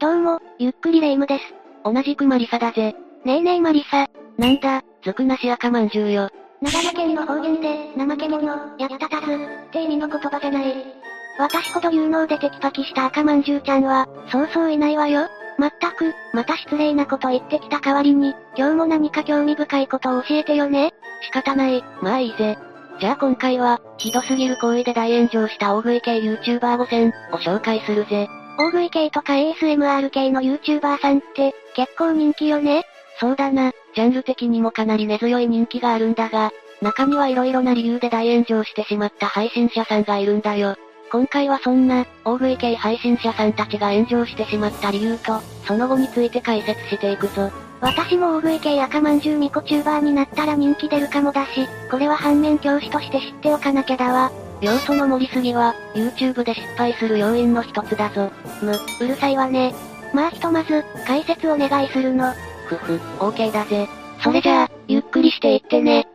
どうも、ゆっくりレ夢ムです。同じくマリサだぜ。ねえねえマリサ。なんだ、ずくなし赤まんじゅうよ。長野県の方言で、怠け者、やったたず、って意味の言葉じゃない。私ほど有能でテキパキした赤まんじゅうちゃんは、そうそういないわよ。まったく、また失礼なこと言ってきた代わりに、今日も何か興味深いことを教えてよね。仕方ない、まあいいぜ。じゃあ今回は、ひどすぎる行為で大炎上した大食い系 YouTuber 5選を紹介するぜ。大食い系とか ASMR 系の YouTuber さんって、結構人気よね？そうだな、ジャンル的にもかなり根強い人気があるんだが、中には色々な理由で大炎上してしまった配信者さんがいるんだよ。今回はそんな、大食い系配信者さんたちが炎上してしまった理由と、その後について解説していくぞ。私も大食い系赤まんじゅうみこチューバーになったら人気出るかもだし、これは反面教師として知っておかなきゃだわ。要素の盛りすぎは、YouTube で失敗する要因の一つだぞ。む、うるさいわね。まあひとまず、解説お願いするの。ふふ、OK だぜ。それじゃあ、ゆっくりしていってね。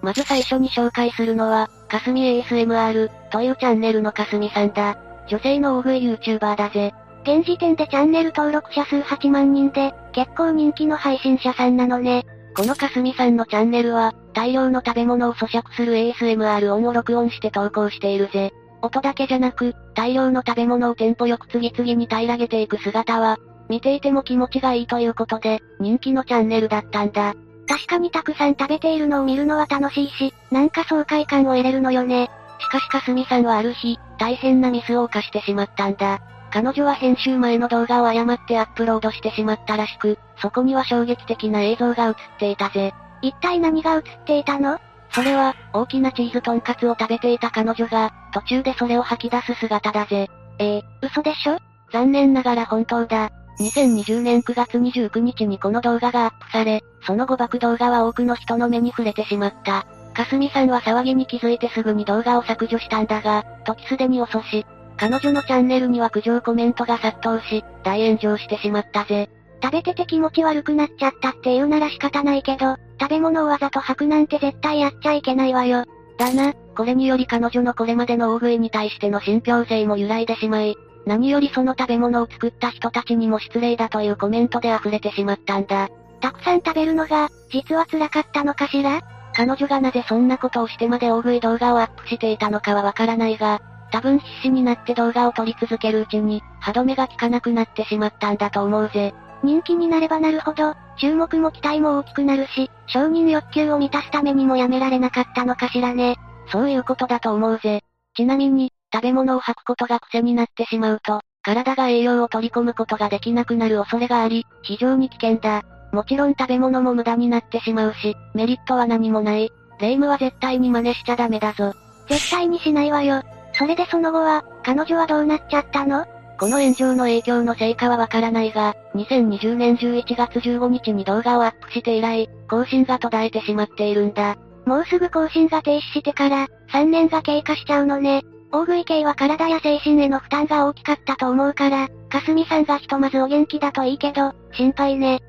まず最初に紹介するのは、かすみ ASMR というチャンネルのかすみさんだ。女性の大食い YouTuber だぜ。現時点でチャンネル登録者数8万人で、結構人気の配信者さんなのね。このかすみさんのチャンネルは、大量の食べ物を咀嚼する ASMR 音を録音して投稿しているぜ。音だけじゃなく、大量の食べ物をテンポよく次々に平らげていく姿は、見ていても気持ちがいいということで、人気のチャンネルだったんだ。確かにたくさん食べているのを見るのは楽しいし、なんか爽快感を得れるのよね。しかしかすみさんはある日、大変なミスを犯してしまったんだ。彼女は編集前の動画を誤ってアップロードしてしまったらしく、そこには衝撃的な映像が映っていたぜ。一体何が映っていたの？それは、大きなチーズトンカツを食べていた彼女が、途中でそれを吐き出す姿だぜ。えー、嘘でしょ？残念ながら本当だ。2020年9月29日にこの動画がアップされ、その後爆動画は多くの人の目に触れてしまった。かすみさんは騒ぎに気づいてすぐに動画を削除したんだが、時すでに遅し。彼女のチャンネルには苦情コメントが殺到し、大炎上してしまったぜ。食べてて気持ち悪くなっちゃったって言うなら仕方ないけど、食べ物をわざと吐くなんて絶対やっちゃいけないわよ。だな、これにより彼女のこれまでの大食いに対しての信憑性も揺らいでしまい、何よりその食べ物を作った人たちにも失礼だというコメントで溢れてしまったんだ。たくさん食べるのが、実は辛かったのかしら？彼女がなぜそんなことをしてまで大食い動画をアップしていたのかはわからないが、多分必死になって動画を撮り続けるうちに、歯止めが効かなくなってしまったんだと思うぜ。人気になればなるほど、注目も期待も大きくなるし、承認欲求を満たすためにもやめられなかったのかしらね。そういうことだと思うぜ。ちなみに、食べ物を吐くことが癖になってしまうと、体が栄養を取り込むことができなくなる恐れがあり、非常に危険だ。もちろん食べ物も無駄になってしまうし、メリットは何もない。霊夢は絶対に真似しちゃダメだぞ。絶対にしないわよ。それでその後は、彼女はどうなっちゃったの？この炎上の影響の成果はわからないが、2020年11月15日に動画をアップして以来、更新が途絶えてしまっているんだ。もうすぐ更新が停止してから、3年が経過しちゃうのね。大食い系は体や精神への負担が大きかったと思うから、かすみさんがひとまずお元気だといいけど、心配ね。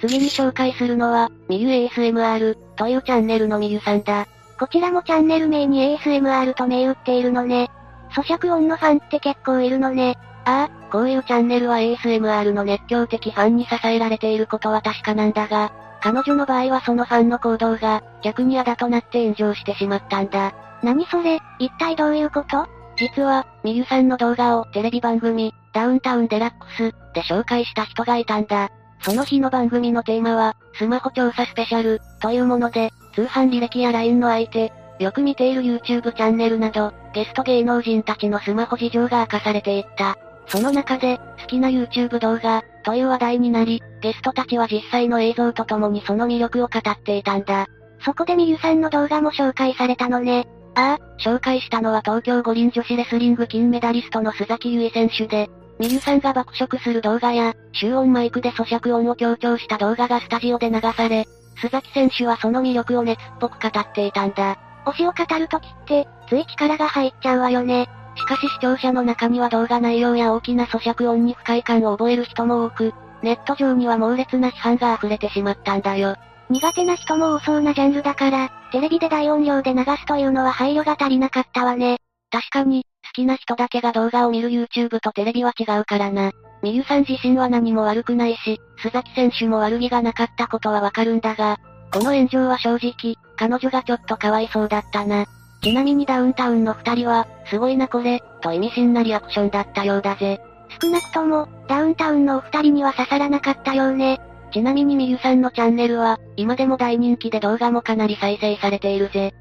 次に紹介するのは、みゆ ASMR というチャンネルのみゆさんだ。こちらもチャンネル名に ASMR と銘打っているのね。咀嚼音のファンって結構いるのね。ああ、こういうチャンネルは ASMR の熱狂的ファンに支えられていることは確かなんだが、彼女の場合はそのファンの行動が、逆にあだとなって炎上してしまったんだ。何それ、一体どういうこと？実は、みゆさんの動画をテレビ番組、ダウンタウンデラックスで紹介した人がいたんだ。その日の番組のテーマは、スマホ調査スペシャルというもので、通販履歴や LINE の相手、よく見ている YouTube チャンネルなど、ゲスト芸能人たちのスマホ事情が明かされていった。その中で、好きな YouTube 動画、という話題になり、ゲストたちは実際の映像とともにその魅力を語っていたんだ。そこでみゆさんの動画も紹介されたのね。ああ、紹介したのは東京五輪女子レスリング金メダリストの須崎優衣選手で、みゆさんが爆食する動画や、集音マイクで咀嚼音を強調した動画がスタジオで流され、須崎選手はその魅力を熱っぽく語っていたんだ。推しを語るときって、つい力が入っちゃうわよね。しかし視聴者の中には動画内容や大きな咀嚼音に不快感を覚える人も多く、ネット上には猛烈な批判が溢れてしまったんだよ。苦手な人も多そうなジャンルだから、テレビで大音量で流すというのは配慮が足りなかったわね。確かに、好きな人だけが動画を見る YouTube とテレビは違うからな。みゆさん自身は何も悪くないし、須崎選手も悪気がなかったことはわかるんだが、この炎上は正直、彼女がちょっとかわいそうだったな。ちなみにダウンタウンの二人は、すごいなこれ、と意味深なリアクションだったようだぜ。少なくとも、ダウンタウンのお二人には刺さらなかったようね。ちなみにみゆさんのチャンネルは、今でも大人気で動画もかなり再生されているぜ。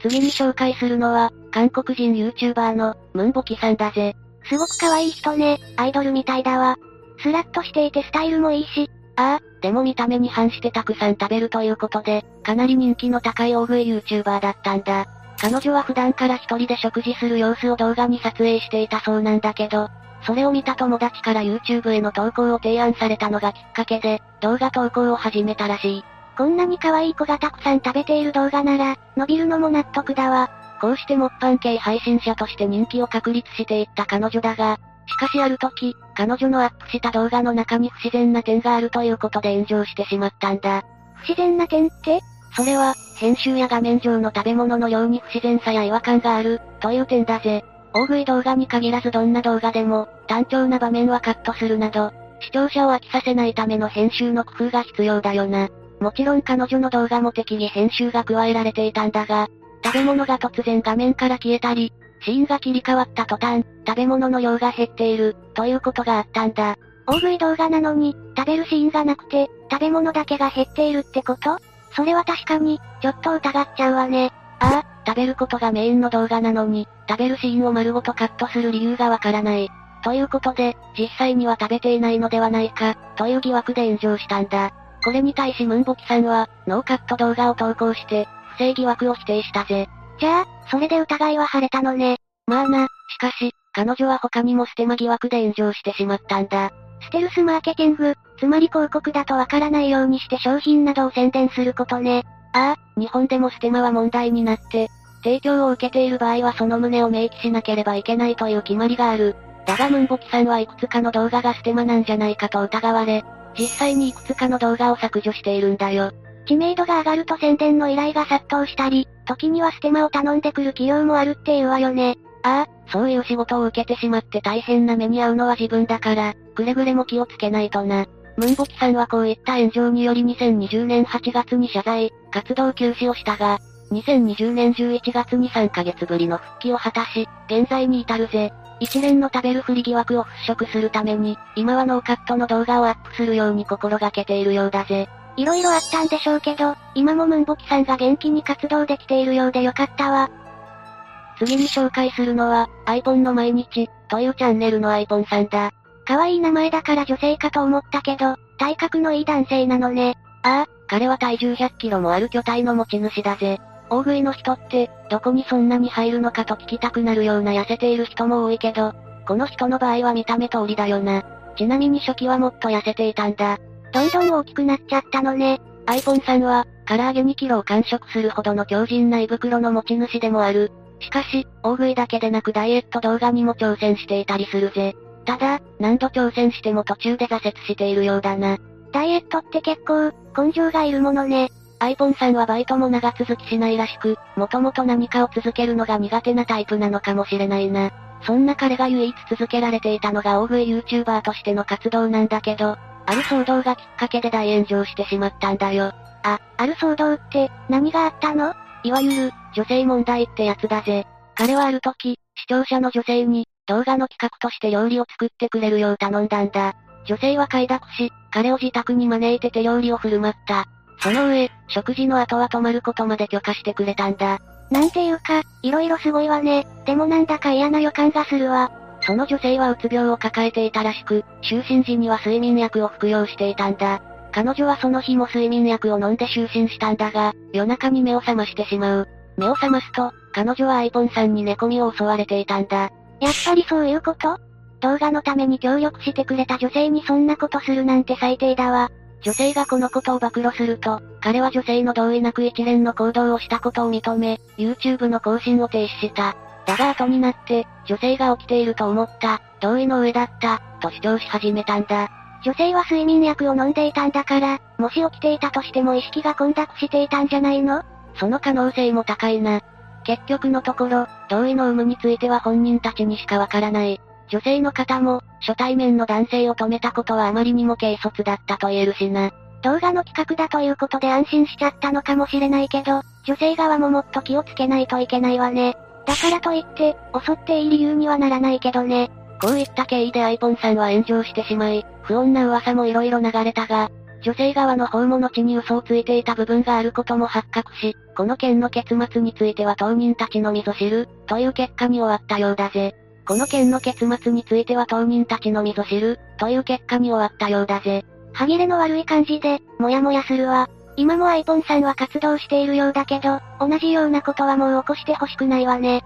次に紹介するのは、韓国人 YouTuber の、ムンボキさんだぜ。すごく可愛い人ね、アイドルみたいだわ。スラッとしていてスタイルもいいし。ああ、でも見た目に反してたくさん食べるということで、かなり人気の高い大食い YouTuber だったんだ。彼女は普段から一人で食事する様子を動画に撮影していたそうなんだけど、それを見た友達から YouTube への投稿を提案されたのがきっかけで、動画投稿を始めたらしい。こんなに可愛い子がたくさん食べている動画なら、伸びるのも納得だわ。こうしてもっぱん系配信者として人気を確立していった彼女だが、しかしある時、彼女のアップした動画の中に不自然な点があるということで炎上してしまったんだ。不自然な点って？それは、編集や画面上の食べ物のように不自然さや違和感がある、という点だぜ。大食い動画に限らずどんな動画でも、単調な場面はカットするなど、視聴者を飽きさせないための編集の工夫が必要だよな。もちろん彼女の動画も適宜編集が加えられていたんだが、食べ物が突然画面から消えたり、シーンが切り替わった途端、食べ物の量が減っている、ということがあったんだ。大食い動画なのに、食べるシーンがなくて、食べ物だけが減っているってこと？それは確かに、ちょっと疑っちゃうわね。ああ、食べることがメインの動画なのに、食べるシーンを丸ごとカットする理由がわからない。ということで、実際には食べていないのではないか、という疑惑で炎上したんだ。これに対しムンボキさんは、ノーカット動画を投稿して、不正疑惑を否定したぜ。じゃあ、それで疑いは晴れたのね。まあな、しかし、彼女は他にもステマ疑惑で炎上してしまったんだ。ステルスマーケティング、つまり広告だとわからないようにして商品などを宣伝することね。ああ、日本でもステマは問題になって、提供を受けている場合はその旨を明記しなければいけないという決まりがある。だがムンボキさんはいくつかの動画がステマなんじゃないかと疑われ、実際にいくつかの動画を削除しているんだよ。知名度が上がると宣伝の依頼が殺到したり、時にはステマを頼んでくる企業もあるっていうわよね。ああ、そういう仕事を受けてしまって大変な目に遭うのは自分だから、くれぐれも気をつけないとな。ムンボキさんはこういった炎上により2020年8月に謝罪、活動休止をしたが、2020年11月に3ヶ月ぶりの復帰を果たし、現在に至るぜ。一連の食べるふり疑惑を払拭するために、今はノーカットの動画をアップするように心がけているようだぜ。いろいろあったんでしょうけど、今もムンボキさんが元気に活動できているようでよかったわ。次に紹介するのは、アイポンの毎日、というチャンネルのアイポンさんだ。可愛い名前だから女性かと思ったけど、体格のいい男性なのね。ああ、彼は体重100キロもある巨体の持ち主だぜ。大食いの人って、どこにそんなに入るのかと聞きたくなるような痩せている人も多いけど、この人の場合は見た目通りだよな。ちなみに初期はもっと痩せていたんだ。どんどん大きくなっちゃったのね。アイポンさんは、唐揚げ2キロを完食するほどの強靭な胃袋の持ち主でもある。しかし、大食いだけでなくダイエット動画にも挑戦していたりするぜ。ただ、何度挑戦しても途中で挫折しているようだな。ダイエットって結構、根性がいるものね。アイポンさんはバイトも長続きしないらしく、もともと何かを続けるのが苦手なタイプなのかもしれないな。そんな彼が唯一続けられていたのが大食い YouTuber としての活動なんだけど、ある騒動がきっかけで大炎上してしまったんだよ。あ、ある騒動って、何があったの？いわゆる、女性問題ってやつだぜ。彼はある時、視聴者の女性に、動画の企画として料理を作ってくれるよう頼んだんだ。女性は快諾し、彼を自宅に招いて手料理を振る舞った。その上、食事の後は泊まることまで許可してくれたんだ。なんていうか、色々すごいわね。でもなんだか嫌な予感がするわ。その女性はうつ病を抱えていたらしく、就寝時には睡眠薬を服用していたんだ。彼女はその日も睡眠薬を飲んで就寝したんだが、夜中に目を覚ましてしまう。目を覚ますと、彼女はアイポンさんに寝込みを襲われていたんだ。やっぱりそういうこと？動画のために協力してくれた女性にそんなことするなんて最低だわ。女性がこのことを暴露すると、彼は女性の同意なく一連の行動をしたことを認め、YouTube の更新を停止した。だが後になって、女性が起きていると思った、同意の上だった、と主張し始めたんだ。女性は睡眠薬を飲んでいたんだから、もし起きていたとしても意識が混濁していたんじゃないの？その可能性も高いな。結局のところ、同意の有無については本人たちにしかわからない。女性の方も、初対面の男性を止めたことはあまりにも軽率だったと言えるしな。動画の企画だということで安心しちゃったのかもしれないけど、女性側ももっと気をつけないといけないわね。だからといって、襲っていい理由にはならないけどね。こういった経緯でアイポンさんは炎上してしまい、不穏な噂も色々流れたが、女性側の訪問の地に嘘をついていた部分があることも発覚し、この件の結末については当人たちのみぞ知る、という結果に終わったようだぜ。この件の結末については当人たちのみぞ知る、という結果に終わったようだぜ。歯切れの悪い感じで、もやもやするわ。今もアイポンさんは活動しているようだけど、同じようなことはもう起こしてほしくないわね。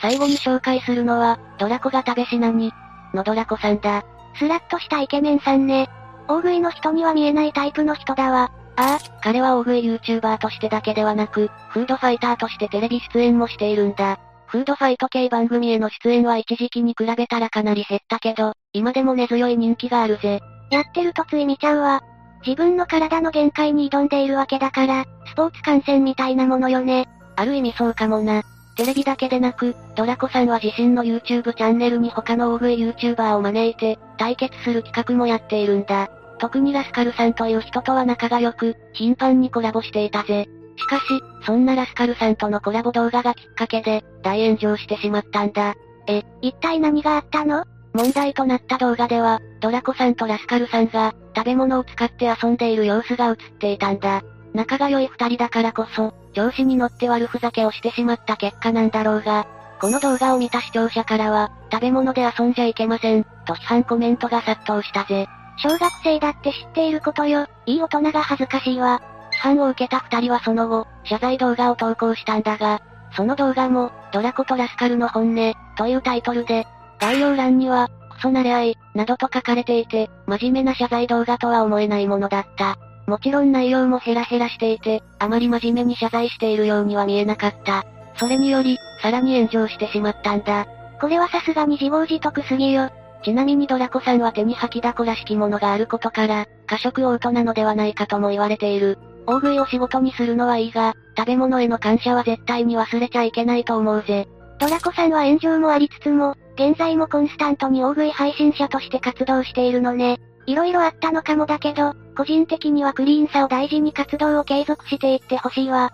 最後に紹介するのは、ドラコが食べしなに、のドラコさんだ。スラッとしたイケメンさんね。大食いの人には見えないタイプの人だわ。ああ、彼は大食い YouTuber としてだけではなく、フードファイターとしてテレビ出演もしているんだ。フードファイト系番組への出演は一時期に比べたらかなり減ったけど、今でも根強い人気があるぜ。やってるとつい見ちゃうわ。自分の体の限界に挑んでいるわけだから、スポーツ観戦みたいなものよね。ある意味そうかもな。テレビだけでなく、ドラコさんは自身の YouTube チャンネルに他の大食い YouTuber を招いて、対決する企画もやっているんだ。特にラスカルさんという人とは仲が良く、頻繁にコラボしていたぜ。しかし、そんなラスカルさんとのコラボ動画がきっかけで、大炎上してしまったんだ。え、一体何があったの？問題となった動画では、ドラコさんとラスカルさんが、食べ物を使って遊んでいる様子が映っていたんだ。仲が良い二人だからこそ、上司に乗って悪ふざけをしてしまった結果なんだろうが、この動画を見た視聴者からは、食べ物で遊んじゃいけません、と批判コメントが殺到したぜ。小学生だって知っていることよ、いい大人が恥ずかしいわ。批判を受けた二人はその後、謝罪動画を投稿したんだが、その動画も、ドラコとラスカルの本音、というタイトルで、概要欄には、クソ慣れ合い、などと書かれていて、真面目な謝罪動画とは思えないものだった。もちろん内容もヘラヘラしていて、あまり真面目に謝罪しているようには見えなかった。それにより、さらに炎上してしまったんだ。これはさすがに自業自得すぎよ。ちなみにドラコさんは手に吐きだこらしきものがあることから、過食オートなのではないかとも言われている。大食いを仕事にするのはいいが、食べ物への感謝は絶対に忘れちゃいけないと思うぜ。ドラコさんは炎上もありつつも、現在もコンスタントに大食い配信者として活動しているのね。色々あったのかもだけど、個人的にはクリーンさを大事に活動を継続していってほしいわ。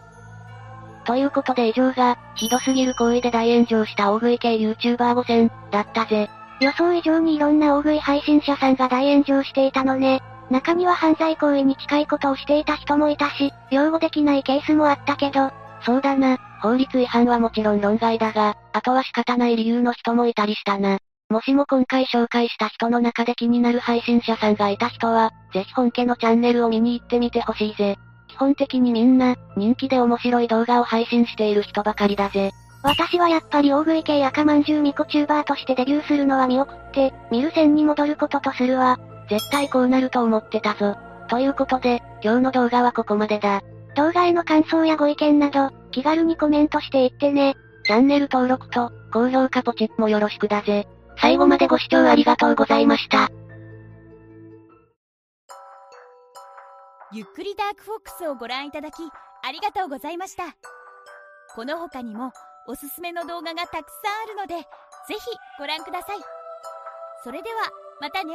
ということで以上が、ひどすぎる行為で大炎上した大食い系 YouTuber5000 だったぜ。予想以上にいろんな大食い配信者さんが大炎上していたのね。中には犯罪行為に近いことをしていた人もいたし、擁護できないケースもあったけど、そうだな、法律違反はもちろん論外だが、あとは仕方ない理由の人もいたりしたな。もしも今回紹介した人の中で気になる配信者さんがいた人は、ぜひ本家のチャンネルを見に行ってみてほしいぜ。基本的にみんな、人気で面白い動画を配信している人ばかりだぜ。私はやっぱり大食い系赤まんじゅうみこチューバーとしてデビューするのは見送って、見る線に戻ることとするわ。絶対こうなると思ってたぞ。ということで、今日の動画はここまでだ。動画への感想やご意見など、気軽にコメントしていってね。チャンネル登録と、高評価ポチッもよろしくだぜ。最後までご視聴ありがとうございました。ゆっくりダークフォックスをご覧いただき、ありがとうございました。この他にも、おすすめの動画がたくさんあるので、ぜひご覧ください。それでは、またね。